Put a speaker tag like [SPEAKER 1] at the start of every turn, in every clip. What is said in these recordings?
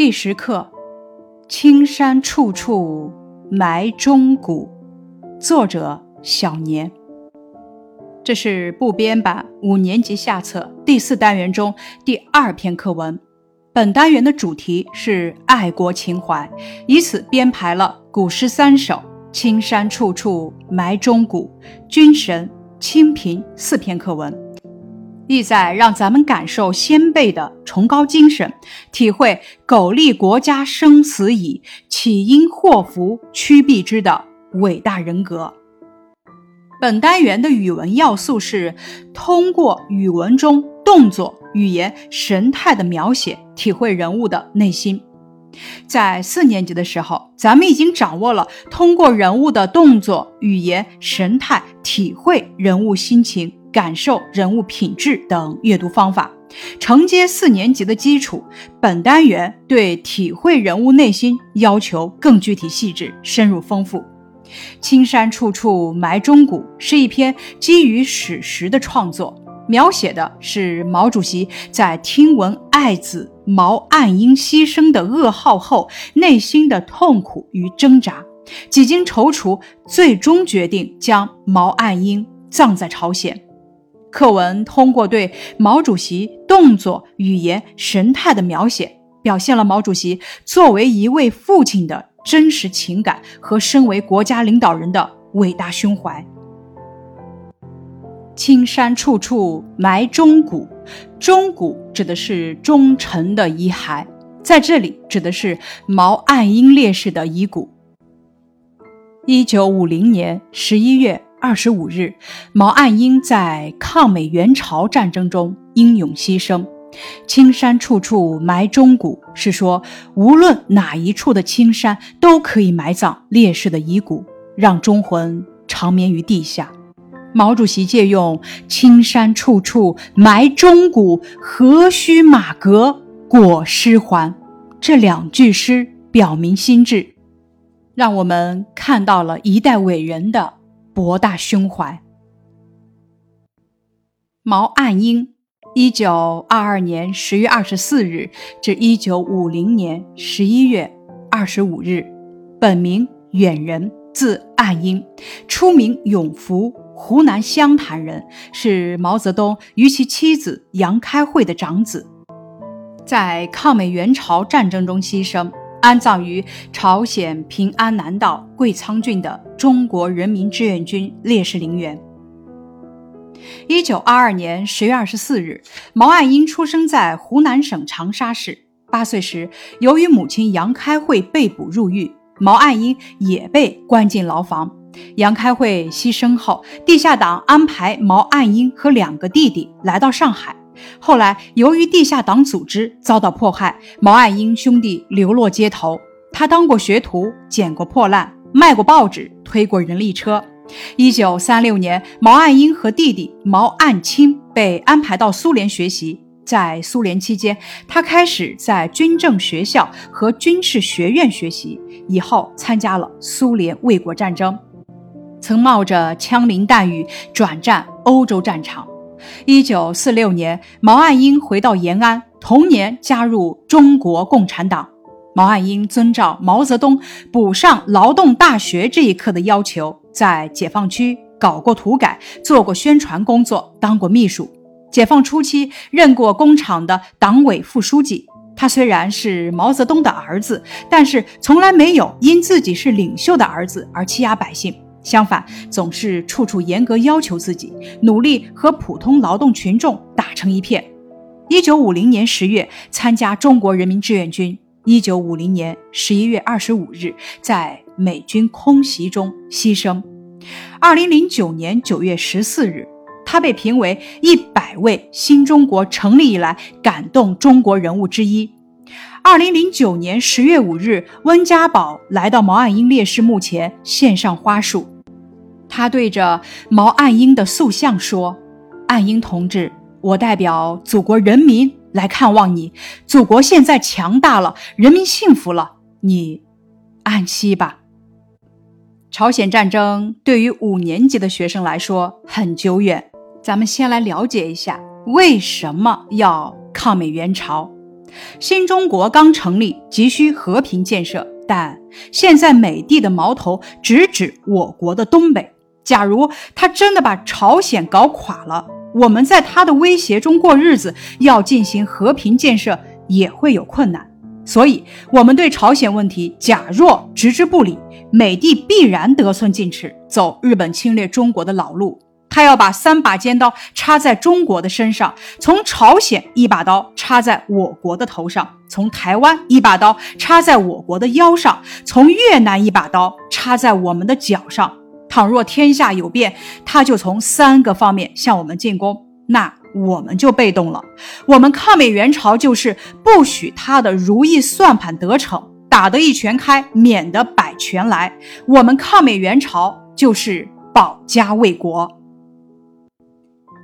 [SPEAKER 1] 第十课：青山处处埋忠骨。作者：小年。这是部编版五年级下册第四单元中第二篇课文。本单元的主题是爱国情怀，以此编排了古诗三首《青山处处埋忠骨》《军神》《清平》四篇课文，意在让咱们感受先辈的崇高精神，体会“苟利国家生死以，岂因祸福趋避之”的伟大人格。本单元的语文要素是通过语文中动作、语言、神态的描写，体会人物的内心。在四年级的时候，咱们已经掌握了通过人物的动作、语言、神态，体会人物心情、感受人物品质等阅读方法，承接四年级的基础。本单元对体会人物内心要求更具体细致、深入丰富。青山处处埋忠骨是一篇基于史实的创作，描写的是毛主席在听闻爱子毛岸英牺牲的噩耗后内心的痛苦与挣扎。几经踌躇，最终决定将毛岸英葬在朝鲜。课文通过对毛主席动作、语言、神态的描写，表现了毛主席作为一位父亲的。真实情感和身为国家领导人的伟大胸怀。青山处处埋忠骨，忠骨指的是忠臣的遗骸，在这里指的是毛岸英烈士的遗骨。一九五零年十一月二十五日，毛岸英在抗美援朝战争中英勇牺牲。青山处处埋忠骨，是说无论哪一处的青山都可以埋葬烈士的遗骨，让忠魂长眠于地下。毛主席借用“青山处处埋忠骨，何须马革裹尸还”这两句诗，表明心志，让我们看到了一代伟人的博大胸怀。毛岸英。一九二二年十月二十四日至一九五零年十一月二十五日，本名远人，字岸英，初名永福，湖南湘潭人，是毛泽东与其妻子杨开慧的长子，在抗美援朝战争中牺牲，安葬于朝鲜平安南道贵仓郡的中国人民志愿军烈士陵园。一九二二年十月二十四日，毛岸英出生在湖南省长沙市。八岁时，由于母亲杨开慧被捕入狱，毛岸英也被关进牢房。杨开慧牺牲后，地下党安排毛岸英和两个弟弟来到上海。后来，由于地下党组织遭到迫害，毛岸英兄弟流落街头。他当过学徒，捡过破烂，卖过报纸，推过人力车。一九三六年，毛岸英和弟弟毛岸青被安排到苏联学习。在苏联期间，他开始在军政学校和军事学院学习，以后参加了苏联卫国战争，曾冒着枪林弹雨转战欧洲战场。一九四六年，毛岸英回到延安，同年加入中国共产党。毛岸英遵照毛泽东补上劳动大学这一课的要求。在解放区搞过土改，做过宣传工作，当过秘书。解放初期，任过工厂的党委副书记。他虽然是毛泽东的儿子，但是从来没有因自己是领袖的儿子而欺压百姓，相反，总是处处严格要求自己，努力和普通劳动群众打成一片。一九五零年十月，参加中国人民志愿军。一九五零年十一月二十五日，在美军空袭中牺牲。二零零九年九月十四日，他被评为一百位新中国成立以来感动中国人物之一。二零零九年十月五日，温家宝来到毛岸英烈士墓前献上花束，他对着毛岸英的塑像说：“岸英同志，我代表祖国人民。”来看望你，祖国现在强大了，人民幸福了，你安息吧。朝鲜战争对于五年级的学生来说很久远，咱们先来了解一下为什么要抗美援朝。新中国刚成立，急需和平建设，但现在美帝的矛头直指我国的东北。假如他真的把朝鲜搞垮了，我们在他的威胁中过日子，要进行和平建设也会有困难。所以，我们对朝鲜问题假若置之不理，美帝必然得寸进尺，走日本侵略中国的老路。他要把三把尖刀插在中国的身上，从朝鲜一把刀插在我国的头上，从台湾一把刀插在我国的腰上，从越南一把刀插在我们的脚上。倘若天下有变，他就从三个方面向我们进攻，那我们就被动了。我们抗美援朝就是不许他的如意算盘得逞，打得一拳开，免得百拳来。我们抗美援朝就是保家卫国。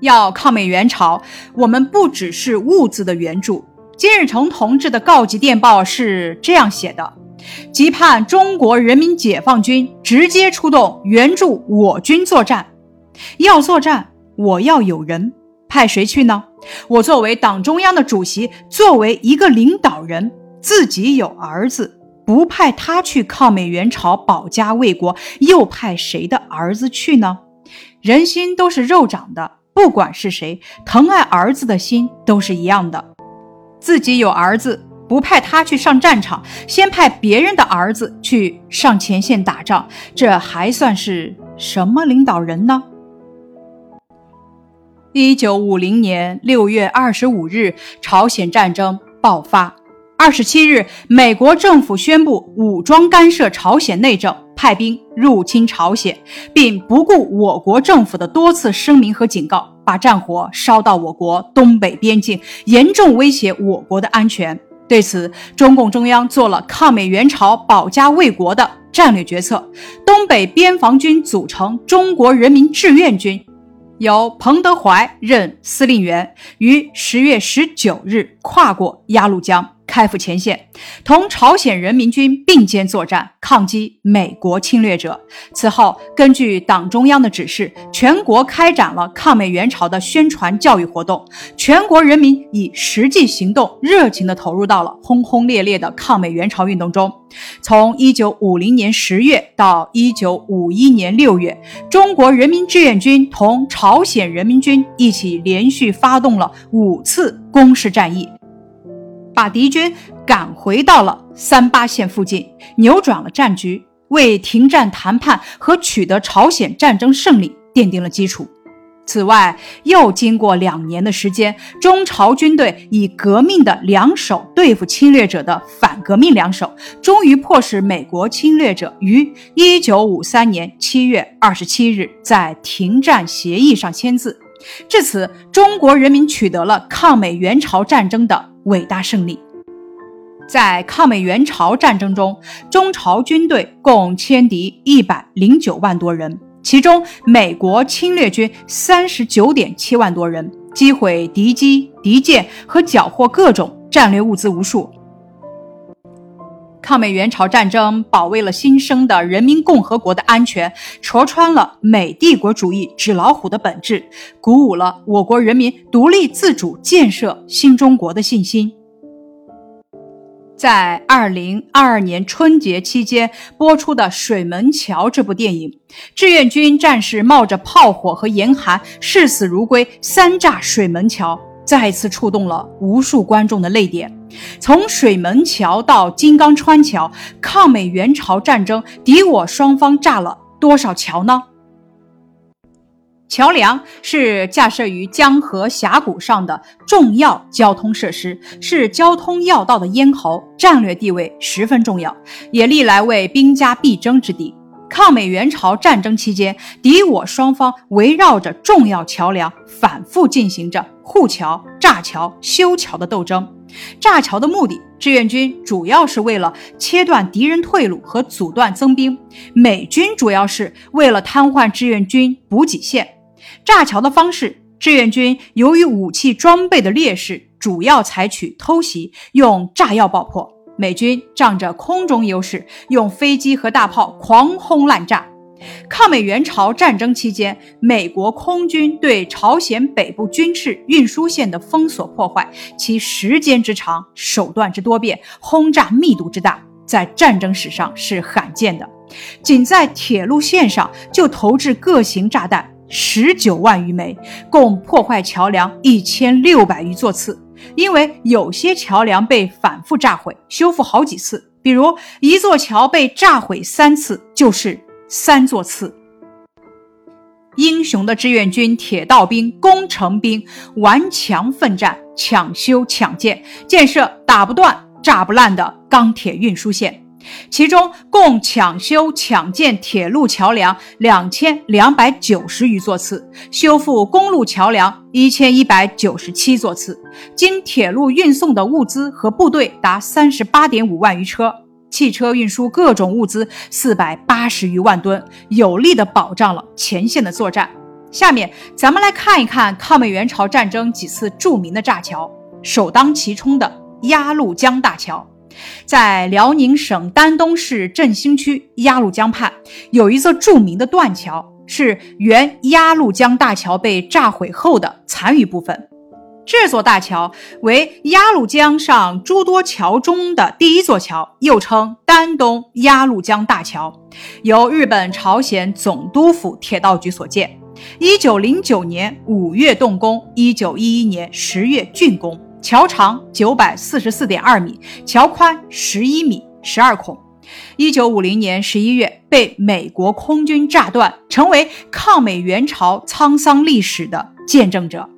[SPEAKER 1] 要抗美援朝，我们不只是物资的援助。金日成同志的告急电报是这样写的：急盼中国人民解放军直接出动援助我军作战。要作战，我要有人，派谁去呢？我作为党中央的主席，作为一个领导人，自己有儿子，不派他去抗美援朝、保家卫国，又派谁的儿子去呢？人心都是肉长的。不管是谁疼爱儿子的心都是一样的，自己有儿子不派他去上战场，先派别人的儿子去上前线打仗，这还算是什么领导人呢？一九五零年六月二十五日，朝鲜战争爆发。二十七日，美国政府宣布武装干涉朝鲜内政。派兵入侵朝鲜，并不顾我国政府的多次声明和警告，把战火烧到我国东北边境，严重威胁我国的安全。对此，中共中央做了抗美援朝、保家卫国的战略决策，东北边防军组成中国人民志愿军，由彭德怀任司令员，于十月十九日跨过鸭绿江。开赴前线，同朝鲜人民军并肩作战，抗击美国侵略者。此后，根据党中央的指示，全国开展了抗美援朝的宣传教育活动，全国人民以实际行动热情地投入到了轰轰烈烈的抗美援朝运动中。从1950年10月到1951年6月，中国人民志愿军同朝鲜人民军一起连续发动了五次攻势战役。把敌军赶回到了三八线附近，扭转了战局，为停战谈判和取得朝鲜战争胜利奠定了基础。此外，又经过两年的时间，中朝军队以革命的两手对付侵略者的反革命两手，终于迫使美国侵略者于一九五三年七月二十七日在停战协议上签字。至此，中国人民取得了抗美援朝战争的。伟大胜利，在抗美援朝战争中，中朝军队共歼敌一百零九万多人，其中美国侵略军三十九点七万多人，击毁敌机、敌舰和缴获各种战略物资无数。抗美援朝战争保卫了新生的人民共和国的安全，戳穿了美帝国主义纸老虎的本质，鼓舞了我国人民独立自主建设新中国的信心。在二零二二年春节期间播出的《水门桥》这部电影，志愿军战士冒着炮火和严寒，视死如归，三炸水门桥。再次触动了无数观众的泪点。从水门桥到金刚川桥，抗美援朝战争敌我双方炸了多少桥呢？桥梁是架设于江河峡谷上的重要交通设施，是交通要道的咽喉，战略地位十分重要，也历来为兵家必争之地。抗美援朝战争期间，敌我双方围绕着重要桥梁反复进行着护桥、炸桥、修桥的斗争。炸桥的目的，志愿军主要是为了切断敌人退路和阻断增兵；美军主要是为了瘫痪志愿军补给线。炸桥的方式，志愿军由于武器装备的劣势，主要采取偷袭，用炸药爆破。美军仗着空中优势，用飞机和大炮狂轰滥炸。抗美援朝战争期间，美国空军对朝鲜北部军事运输线的封锁破坏，其时间之长、手段之多变、轰炸密度之大，在战争史上是罕见的。仅在铁路线上就投掷各型炸弹十九万余枚，共破坏桥梁一千六百余座次。因为有些桥梁被反复炸毁，修复好几次，比如一座桥被炸毁三次，就是三座次。英雄的志愿军铁道兵、工程兵顽强奋战，抢修抢建，建设打不断、炸不烂的钢铁运输线。其中共抢修抢建铁路桥梁两千两百九十余座次，修复公路桥梁一千一百九十七座次。经铁路运送的物资和部队达三十八点五万余车，汽车运输各种物资四百八十余万吨，有力地保障了前线的作战。下面咱们来看一看抗美援朝战争几次著名的炸桥，首当其冲的鸭绿江大桥。在辽宁省丹东市振兴区鸭绿江畔，有一座著名的断桥，是原鸭绿江大桥被炸毁后的残余部分。这座大桥为鸭绿江上诸多桥中的第一座桥，又称丹东鸭绿江大桥，由日本朝鲜总督府铁道局所建，一九零九年五月动工，一九一一年十月竣工。桥长九百四十四点二米，桥宽十一米十二孔。一九五零年十一月被美国空军炸断，成为抗美援朝沧桑历史的见证者。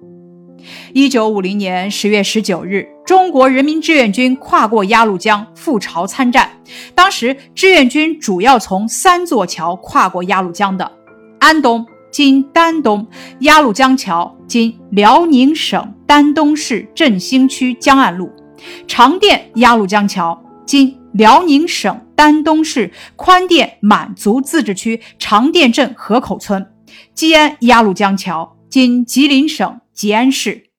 [SPEAKER 1] 一九五零年十月十九日，中国人民志愿军跨过鸭绿江赴朝参战。当时志愿军主要从三座桥跨过鸭绿江的：安东。今丹东鸭绿江桥，今辽宁省丹东市振兴区江岸路；长甸鸭绿江桥，今辽宁省丹东市宽甸满族自治区长甸镇河口村；吉安鸭绿江桥，今吉林省吉安市。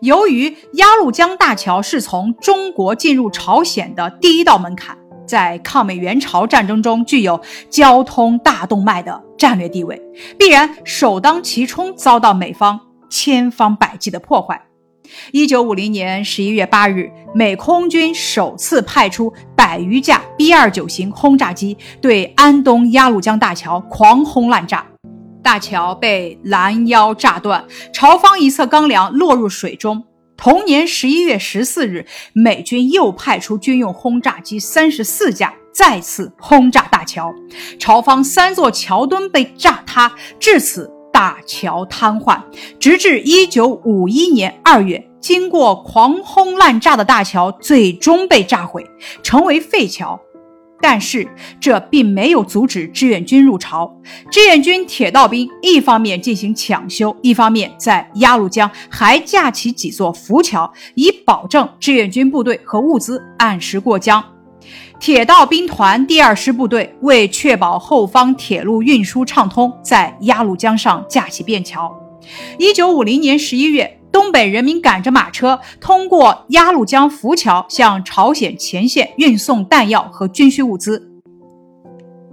[SPEAKER 1] 由于鸭绿江大桥是从中国进入朝鲜的第一道门槛。在抗美援朝战争中具有交通大动脉的战略地位，必然首当其冲遭到美方千方百计的破坏。一九五零年十一月八日，美空军首次派出百余架 B 二九型轰炸机对安东鸭绿江大桥狂轰滥炸，大桥被拦腰炸断，朝方一侧钢梁落入水中。同年十一月十四日，美军又派出军用轰炸机三十四架，再次轰炸大桥，朝方三座桥墩被炸塌，至此大桥瘫痪。直至一九五一年二月，经过狂轰滥炸的大桥最终被炸毁，成为废桥。但是这并没有阻止志愿军入朝。志愿军铁道兵一方面进行抢修，一方面在鸭绿江还架起几座浮桥，以保证志愿军部队和物资按时过江。铁道兵团第二师部队为确保后方铁路运输畅通，在鸭绿江上架起便桥。一九五零年十一月。东北人民赶着马车，通过鸭绿江浮桥向朝鲜前线运送弹药和军需物资。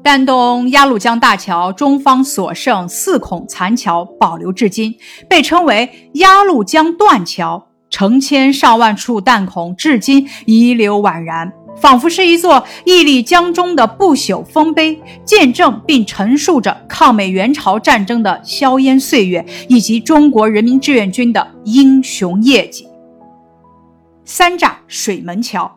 [SPEAKER 1] 丹东鸭绿江大桥中方所剩四孔残桥保留至今，被称为鸭绿江断桥，成千上万处弹孔至今遗留宛然。仿佛是一座屹立江中的不朽丰碑，见证并陈述着抗美援朝战争的硝烟岁月，以及中国人民志愿军的英雄业绩。三炸水门桥。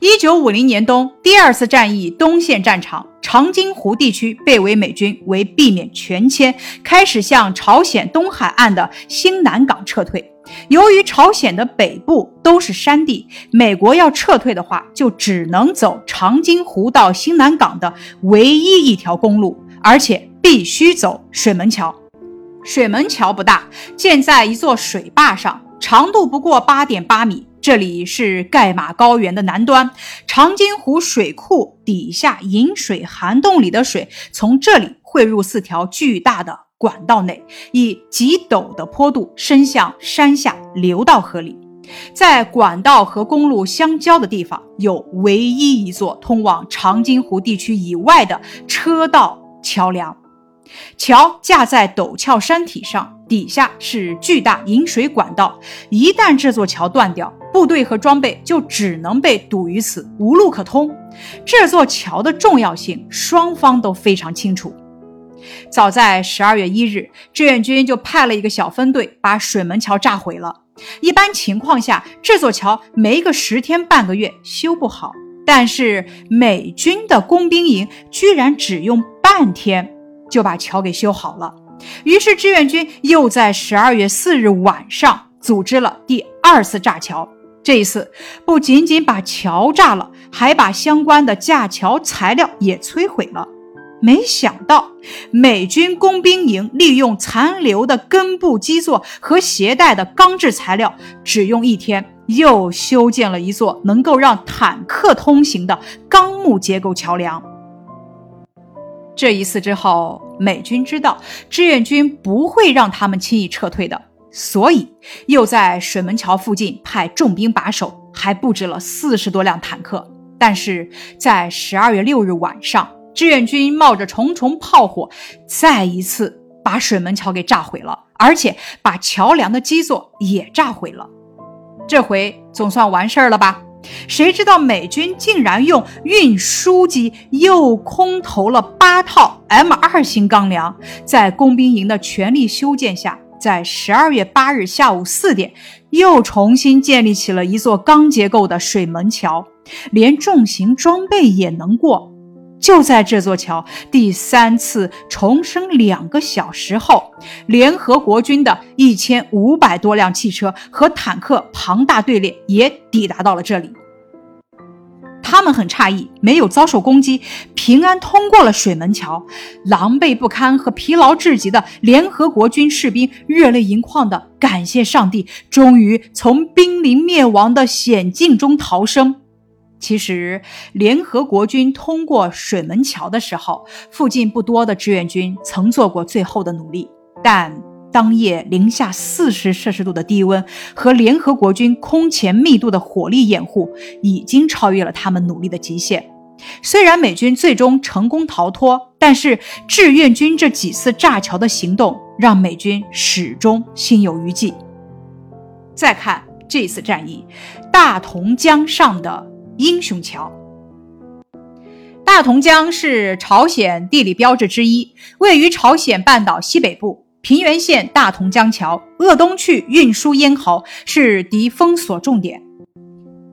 [SPEAKER 1] 一九五零年冬，第二次战役东线战场长津湖地区被围美军为避免全歼，开始向朝鲜东海岸的新南港撤退。由于朝鲜的北部都是山地，美国要撤退的话，就只能走长津湖到新南港的唯一一条公路，而且必须走水门桥。水门桥不大，建在一座水坝上，长度不过八点八米。这里是盖马高原的南端，长津湖水库底下引水涵洞里的水从这里汇入四条巨大的管道内，以极陡的坡度伸向山下流到河里。在管道和公路相交的地方，有唯一一座通往长津湖地区以外的车道桥梁。桥架在陡峭山体上，底下是巨大引水管道。一旦这座桥断掉，部队和装备就只能被堵于此，无路可通。这座桥的重要性，双方都非常清楚。早在十二月一日，志愿军就派了一个小分队把水门桥炸毁了。一般情况下，这座桥没个十天半个月修不好，但是美军的工兵营居然只用半天就把桥给修好了。于是志愿军又在十二月四日晚上组织了第二次炸桥。这一次不仅仅把桥炸了，还把相关的架桥材料也摧毁了。没想到，美军工兵营利用残留的根部基座和携带的钢制材料，只用一天又修建了一座能够让坦克通行的钢木结构桥梁。这一次之后，美军知道志愿军不会让他们轻易撤退的，所以又在水门桥附近派重兵把守，还布置了四十多辆坦克。但是在十二月六日晚上。志愿军冒着重重炮火，再一次把水门桥给炸毁了，而且把桥梁的基座也炸毁了。这回总算完事儿了吧？谁知道美军竟然用运输机又空投了八套 M 二型钢梁，在工兵营的全力修建下，在十二月八日下午四点，又重新建立起了一座钢结构的水门桥，连重型装备也能过。就在这座桥第三次重生两个小时后，联合国军的一千五百多辆汽车和坦克庞大队列也抵达到了这里。他们很诧异，没有遭受攻击，平安通过了水门桥。狼狈不堪和疲劳至极的联合国军士兵热泪盈眶地感谢上帝，终于从濒临灭亡的险境中逃生。其实，联合国军通过水门桥的时候，附近不多的志愿军曾做过最后的努力，但当夜零下四十摄氏度的低温和联合国军空前密度的火力掩护，已经超越了他们努力的极限。虽然美军最终成功逃脱，但是志愿军这几次炸桥的行动，让美军始终心有余悸。再看这次战役，大同江上的。英雄桥，大同江是朝鲜地理标志之一，位于朝鲜半岛西北部平原县大同江桥，鄂东去运输咽喉，是敌封锁重点，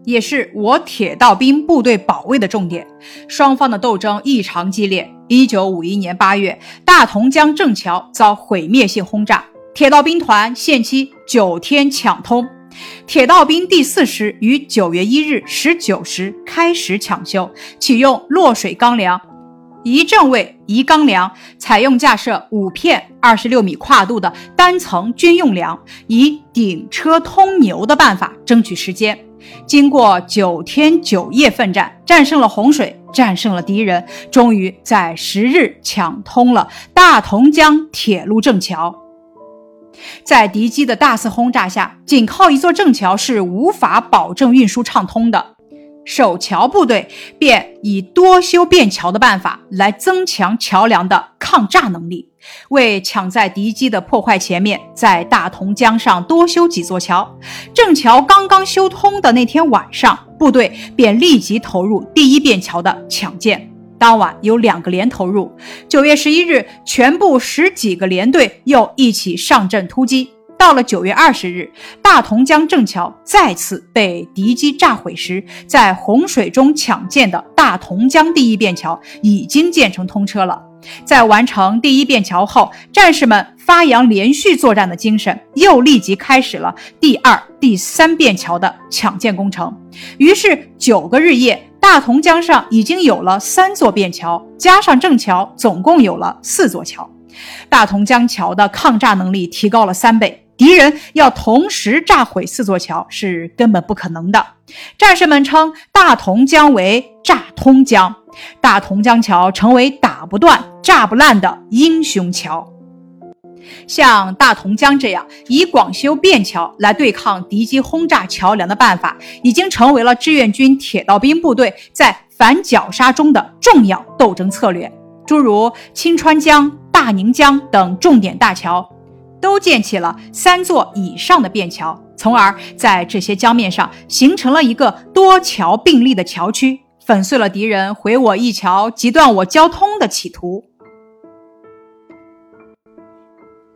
[SPEAKER 1] 也是我铁道兵部队保卫的重点。双方的斗争异常激烈。一九五一年八月，大同江正桥遭毁灭性轰炸，铁道兵团限期九天抢通。铁道兵第四师于九月一日十九时开始抢修，启用落水钢梁，一正位一钢梁，采用架设五片二十六米跨度的单层军用梁，以顶车通牛的办法争取时间。经过九天九夜奋战，战胜了洪水，战胜了敌人，终于在十日抢通了大同江铁路正桥。在敌机的大肆轰炸下，仅靠一座正桥是无法保证运输畅通的。守桥部队便以多修便桥的办法来增强桥梁的抗炸能力，为抢在敌机的破坏前面，在大同江上多修几座桥。正桥刚刚修通的那天晚上，部队便立即投入第一便桥的抢建。当晚有两个连投入，九月十一日，全部十几个连队又一起上阵突击。到了九月二十日，大同江正桥再次被敌机炸毁时，在洪水中抢建的大同江第一便桥已经建成通车了。在完成第一便桥后，战士们发扬连续作战的精神，又立即开始了第二、第三便桥的抢建工程。于是九个日夜。大同江上已经有了三座便桥，加上正桥，总共有了四座桥。大同江桥的抗炸能力提高了三倍。敌人要同时炸毁四座桥是根本不可能的。战士们称大同江为“炸通江”，大同江桥成为打不断、炸不烂的英雄桥。像大同江这样以广修便桥来对抗敌机轰炸桥梁的办法，已经成为了志愿军铁道兵部队在反绞杀中的重要斗争策略。诸如清川江、大宁江等重点大桥，都建起了三座以上的便桥，从而在这些江面上形成了一个多桥并立的桥区，粉碎了敌人毁我一桥、截断我交通的企图。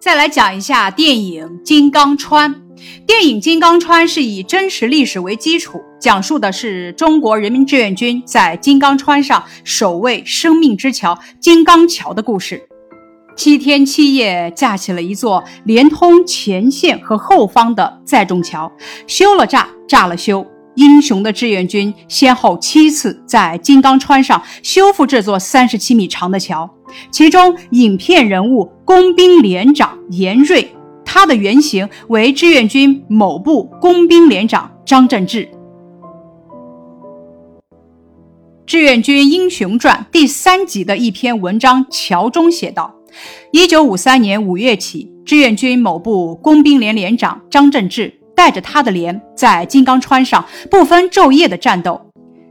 [SPEAKER 1] 再来讲一下电影《金刚川》。电影《金刚川》是以真实历史为基础，讲述的是中国人民志愿军在金刚川上守卫生命之桥——金刚桥的故事。七天七夜架起了一座连通前线和后方的载重桥，修了炸，炸了修。英雄的志愿军先后七次在金刚川上修复这座三十七米长的桥，其中影片人物工兵连长严瑞，他的原型为志愿军某部工兵连长张振志。《志愿军英雄传》第三集的一篇文章桥中写道：，一九五三年五月起，志愿军某部工兵连连长张振志。带着他的连在金刚川上不分昼夜的战斗，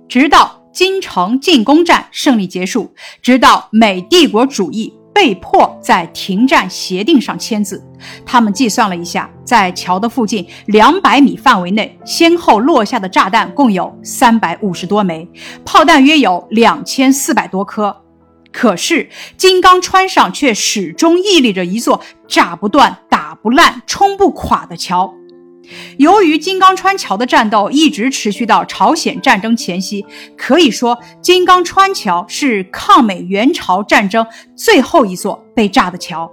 [SPEAKER 1] 直到金城进攻战胜利结束，直到美帝国主义被迫在停战协定上签字。他们计算了一下，在桥的附近两百米范围内，先后落下的炸弹共有三百五十多枚，炮弹约有两千四百多颗。可是金刚川上却始终屹立着一座炸不断、打不烂、冲不垮的桥。由于金刚川桥的战斗一直持续到朝鲜战争前夕，可以说金刚川桥是抗美援朝战争最后一座被炸的桥。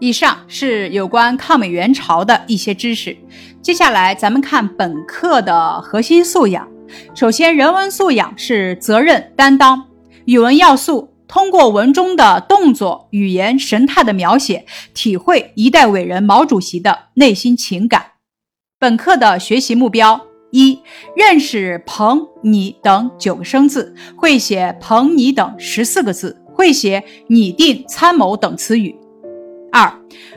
[SPEAKER 1] 以上是有关抗美援朝的一些知识，接下来咱们看本课的核心素养。首先，人文素养是责任担当，语文要素。通过文中的动作、语言、神态的描写，体会一代伟人毛主席的内心情感。本课的学习目标：一、认识“朋”“你”等九个生字，会写“朋”“你”等十四个字，会写“拟定”“参谋”等词语。二、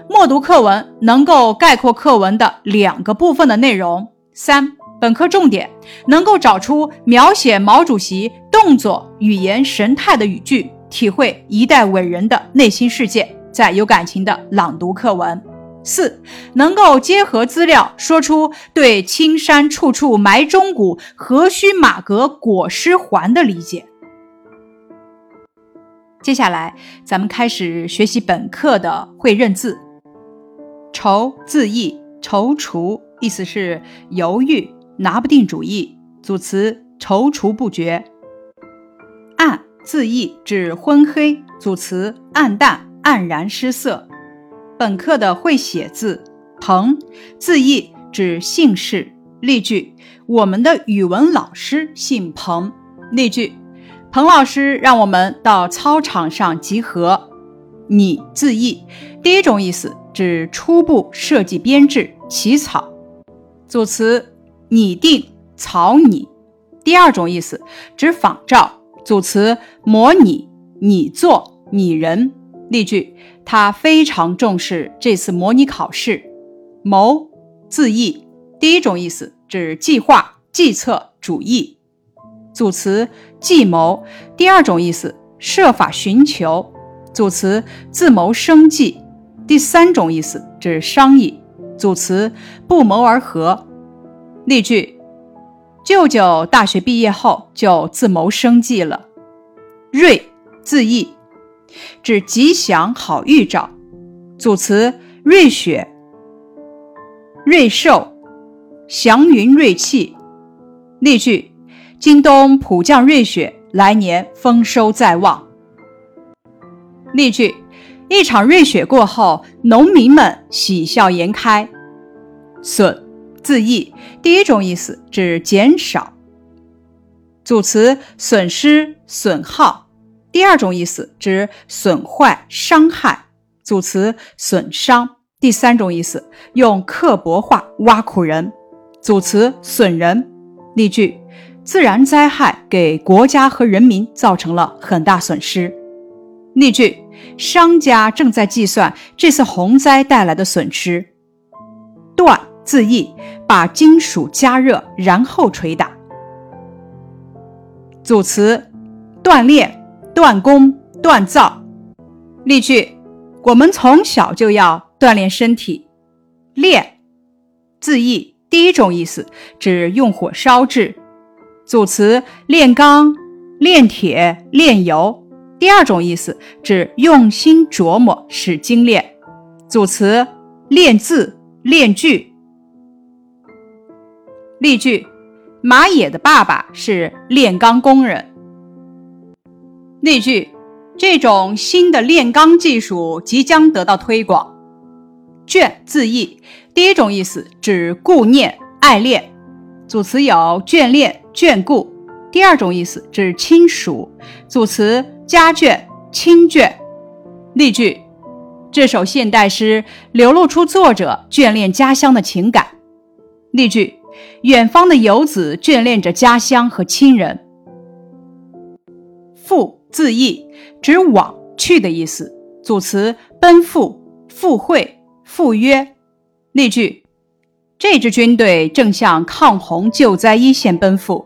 [SPEAKER 1] 默读课文，能够概括课文的两个部分的内容。三、本课重点，能够找出描写毛主席动作、语言、神态的语句。体会一代伟人的内心世界，在有感情的朗读课文。四，能够结合资料说出对“青山处处埋忠骨，何须马革裹尸还”的理解。接下来，咱们开始学习本课的会认字。踌字义，踌躇意思是犹豫、拿不定主意，组词踌躇不决。字义指昏黑，组词暗淡、黯然失色。本课的会写字，彭字义指姓氏。例句：我们的语文老师姓彭。例句：彭老师让我们到操场上集合。拟字义，第一种意思指初步设计编制、起草。组词拟定、草拟。第二种意思指仿照。组词模拟、拟作、拟人。例句：他非常重视这次模拟考试。谋字义，第一种意思指计划、计策、主意。组词计谋，第二种意思设法寻求。组词自谋生计，第三种意思指商议。组词不谋而合。例句。舅舅大学毕业后就自谋生计了。瑞字义，指吉祥好预兆。组词瑞雪、瑞兽、祥云瑞气。例句：京东普降瑞雪，来年丰收在望。例句：一场瑞雪过后，农民们喜笑颜开。损。字义，第一种意思指减少，组词损失、损耗；第二种意思指损坏、伤害，组词损伤；第三种意思用刻薄话挖苦人，组词损人。例句：自然灾害给国家和人民造成了很大损失。例句：商家正在计算这次洪灾带来的损失。断。字义，把金属加热然后捶打。组词：锻炼、断功锻造。例句：我们从小就要锻炼身体。炼，字义，第一种意思指用火烧制。组词：炼钢、炼铁、炼油。第二种意思指用心琢磨，使精炼。组词：练字、练句。例句：马野的爸爸是炼钢工人。例句：这种新的炼钢技术即将得到推广。眷字义，第一种意思指顾念、爱恋。组词有眷恋、眷顾。第二种意思指亲属。组词家眷、亲眷。例句：这首现代诗流露出作者眷恋家乡的情感。例句：远方的游子眷恋着家乡和亲人。赴字义，指往去的意思。组词奔赴、赴会。赴约，例句：这支军队正向抗洪救灾一线奔赴。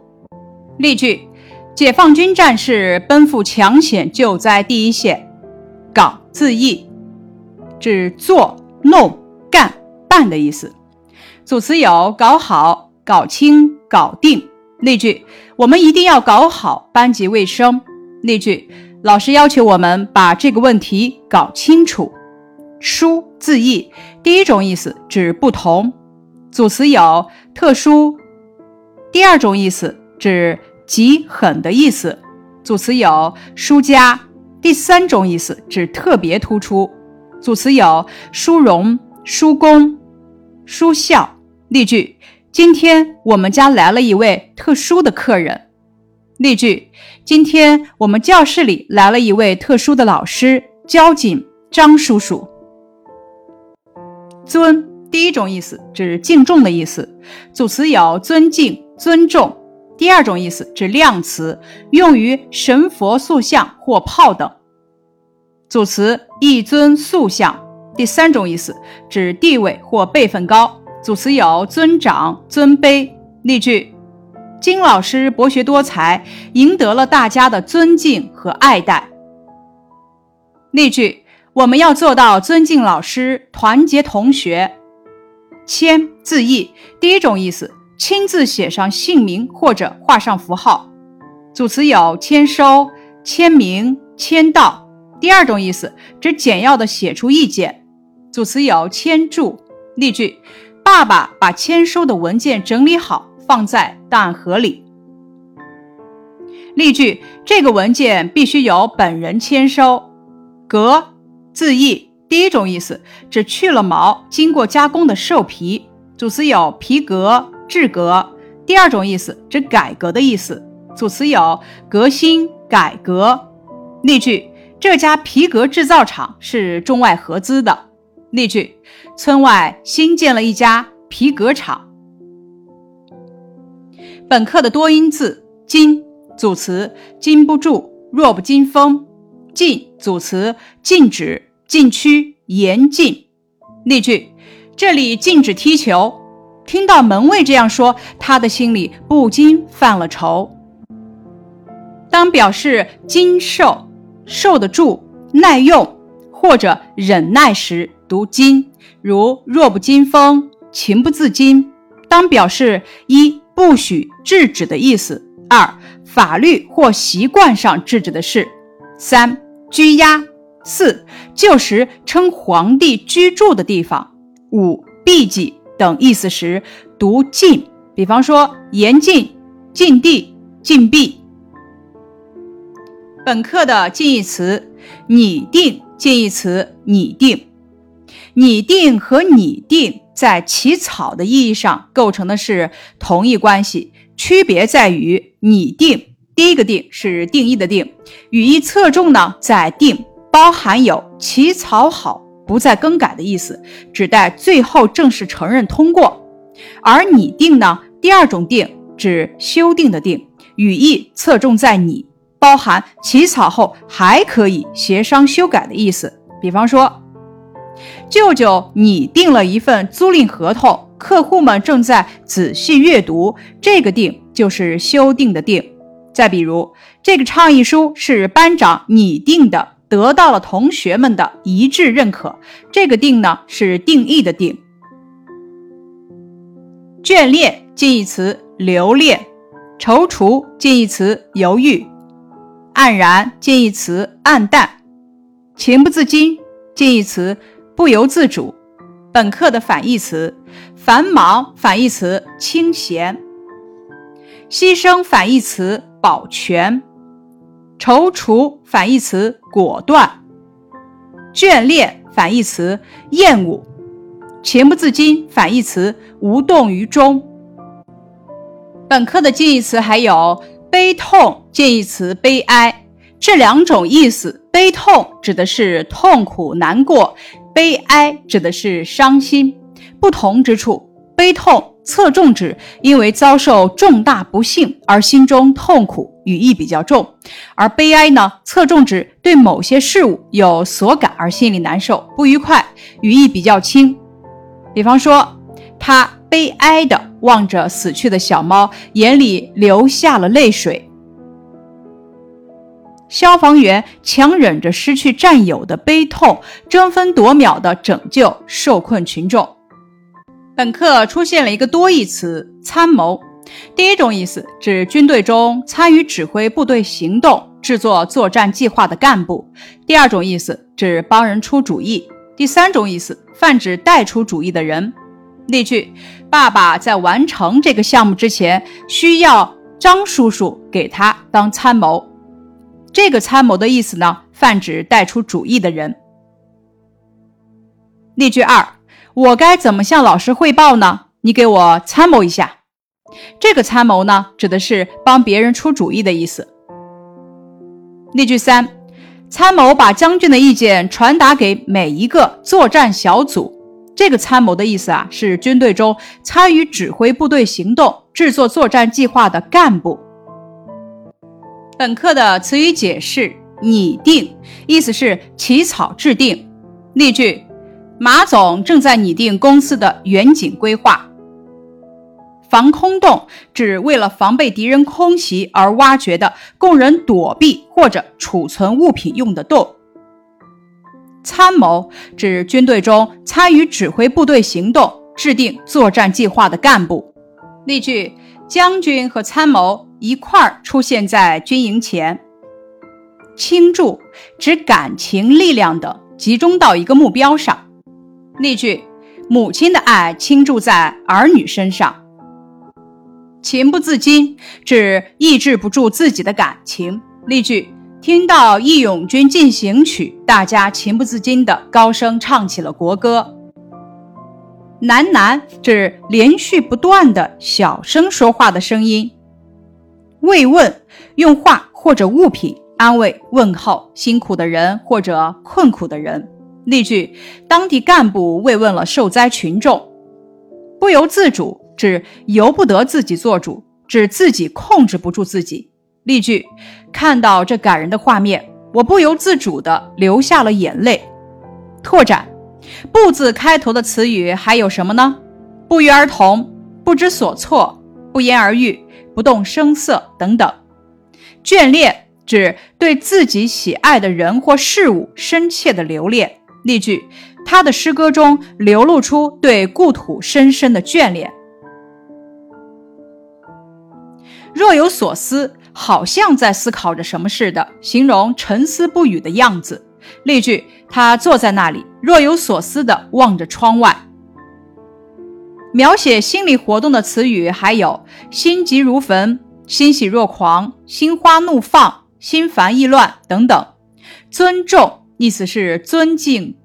[SPEAKER 1] 例句：解放军战士奔赴抢险救灾第一线。搞字义，指做、弄、干、办的意思。组词有搞好、搞清、搞定。例句：我们一定要搞好班级卫生。例句：老师要求我们把这个问题搞清楚。殊字义，第一种意思指不同，组词有特殊；第二种意思指极狠的意思，组词有疏家；第三种意思指特别突出，组词有殊荣、殊功、殊孝。例句：今天我们家来了一位特殊的客人。例句：今天我们教室里来了一位特殊的老师——交警张叔叔。尊，第一种意思指敬重的意思，组词有尊敬、尊重。第二种意思指量词，用于神佛塑像或炮等，组词一尊塑像。第三种意思指地位或辈分高，组词有尊长、尊卑。例句：金老师博学多才，赢得了大家的尊敬和爱戴。例句。我们要做到尊敬老师，团结同学。签字意，第一种意思，亲自写上姓名或者画上符号。组词有签收、签名、签到。第二种意思，指简要的写出意见。组词有签注。例句：爸爸把签收的文件整理好，放在档案盒里。例句：这个文件必须由本人签收。格。字义，第一种意思指去了毛、经过加工的兽皮，组词有皮革、制革。第二种意思指改革的意思，组词有革新、改革。例句：这家皮革制造厂是中外合资的。例句：村外新建了一家皮革厂。本课的多音字“禁”组词禁不住、弱不禁风。禁组词禁止。禁区严禁。例句：这里禁止踢球。听到门卫这样说，他的心里不禁犯了愁。当表示经受、受得住、耐用或者忍耐时，读禁，如弱不禁风、情不自禁。当表示一不许制止的意思，二法律或习惯上制止的事，三拘押。四旧时称皇帝居住的地方，五避忌等意思时读禁。比方说严禁、禁地、禁闭。本课的近义词拟定，近义词拟定，拟定和拟定在起草的意义上构成的是同一关系，区别在于拟定第一个定是定义的定，语义侧重呢在定。包含有起草好不再更改的意思，指代最后正式承认通过。而拟定呢，第二种定指修订的定，语义侧重在拟，包含起草后还可以协商修改的意思。比方说，舅舅拟定了一份租赁合同，客户们正在仔细阅读，这个定就是修订的定。再比如，这个倡议书是班长拟定的，得到了同学们的一致认可。这个“定”呢，是定义的“定”。眷恋近义词留恋，踌躇近义词犹豫，黯然近义词黯淡，情不自禁近义词不由自主。本课的反义词：繁忙反义词清闲，牺牲反义词。保全，踌躇反义词果断，眷恋反义词厌恶，情不自禁反义词无动于衷。本课的近义词还有悲痛近义词悲哀，这两种意思，悲痛指的是痛苦难过，悲哀指的是伤心。不同之处，悲痛。侧重指因为遭受重大不幸而心中痛苦，语义比较重；而悲哀呢，侧重指对某些事物有所感而心里难受、不愉快，语义比较轻。比方说，他悲哀地望着死去的小猫，眼里流下了泪水。消防员强忍着失去战友的悲痛，争分夺秒地拯救受困群众。本课出现了一个多义词“参谋”，第一种意思指军队中参与指挥部队行动、制作作战计划的干部；第二种意思指帮人出主意；第三种意思泛指带出主意的人。例句：爸爸在完成这个项目之前，需要张叔叔给他当参谋。这个参谋的意思呢，泛指带出主意的人。例句二。我该怎么向老师汇报呢？你给我参谋一下。这个参谋呢，指的是帮别人出主意的意思。例句三：参谋把将军的意见传达给每一个作战小组。这个参谋的意思啊，是军队中参与指挥部队行动、制作作战计划的干部。本课的词语解释：拟定，意思是起草制定。例句。马总正在拟定公司的远景规划。防空洞指为了防备敌人空袭而挖掘的供人躲避或者储存物品用的洞。参谋指军队中参与指挥部队行动、制定作战计划的干部。例句：将军和参谋一块儿出现在军营前。倾注指感情力量的集中到一个目标上。例句：母亲的爱倾注在儿女身上。情不自禁指抑制不住自己的感情。例句：听到《义勇军进行曲》，大家情不自禁地高声唱起了国歌。喃喃指连续不断的小声说话的声音。慰问用话或者物品安慰问候辛苦的人或者困苦的人。例句：当地干部慰问了受灾群众。不由自主指由不得自己做主，指自己控制不住自己。例句：看到这感人的画面，我不由自主地流下了眼泪。拓展，不字开头的词语还有什么呢？不约而同、不知所措、不言而喻、不动声色等等。眷恋指对自己喜爱的人或事物深切的留恋。例句：他的诗歌中流露出对故土深深的眷恋。若有所思，好像在思考着什么似的，形容沉思不语的样子。例句：他坐在那里，若有所思地望着窗外。描写心理活动的词语还有心急如焚、欣喜若狂、心花怒放、心烦意乱等等。尊重。意思是尊敬、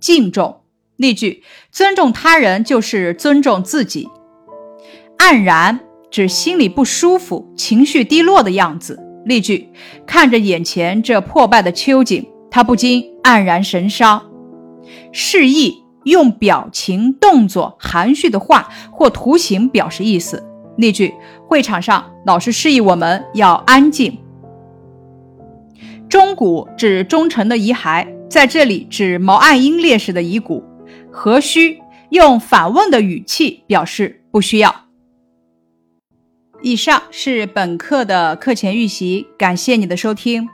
[SPEAKER 1] 敬重。例句：尊重他人就是尊重自己。黯然指心里不舒服、情绪低落的样子。例句：看着眼前这破败的秋景，他不禁黯然神伤。示意用表情、动作、含蓄的话或图形表示意思。例句：会场上老师示意我们要安静。钟鼓指忠臣的遗骸，在这里指毛岸英烈士的遗骨。何须用反问的语气表示不需要。以上是本课的课前预习，感谢你的收听。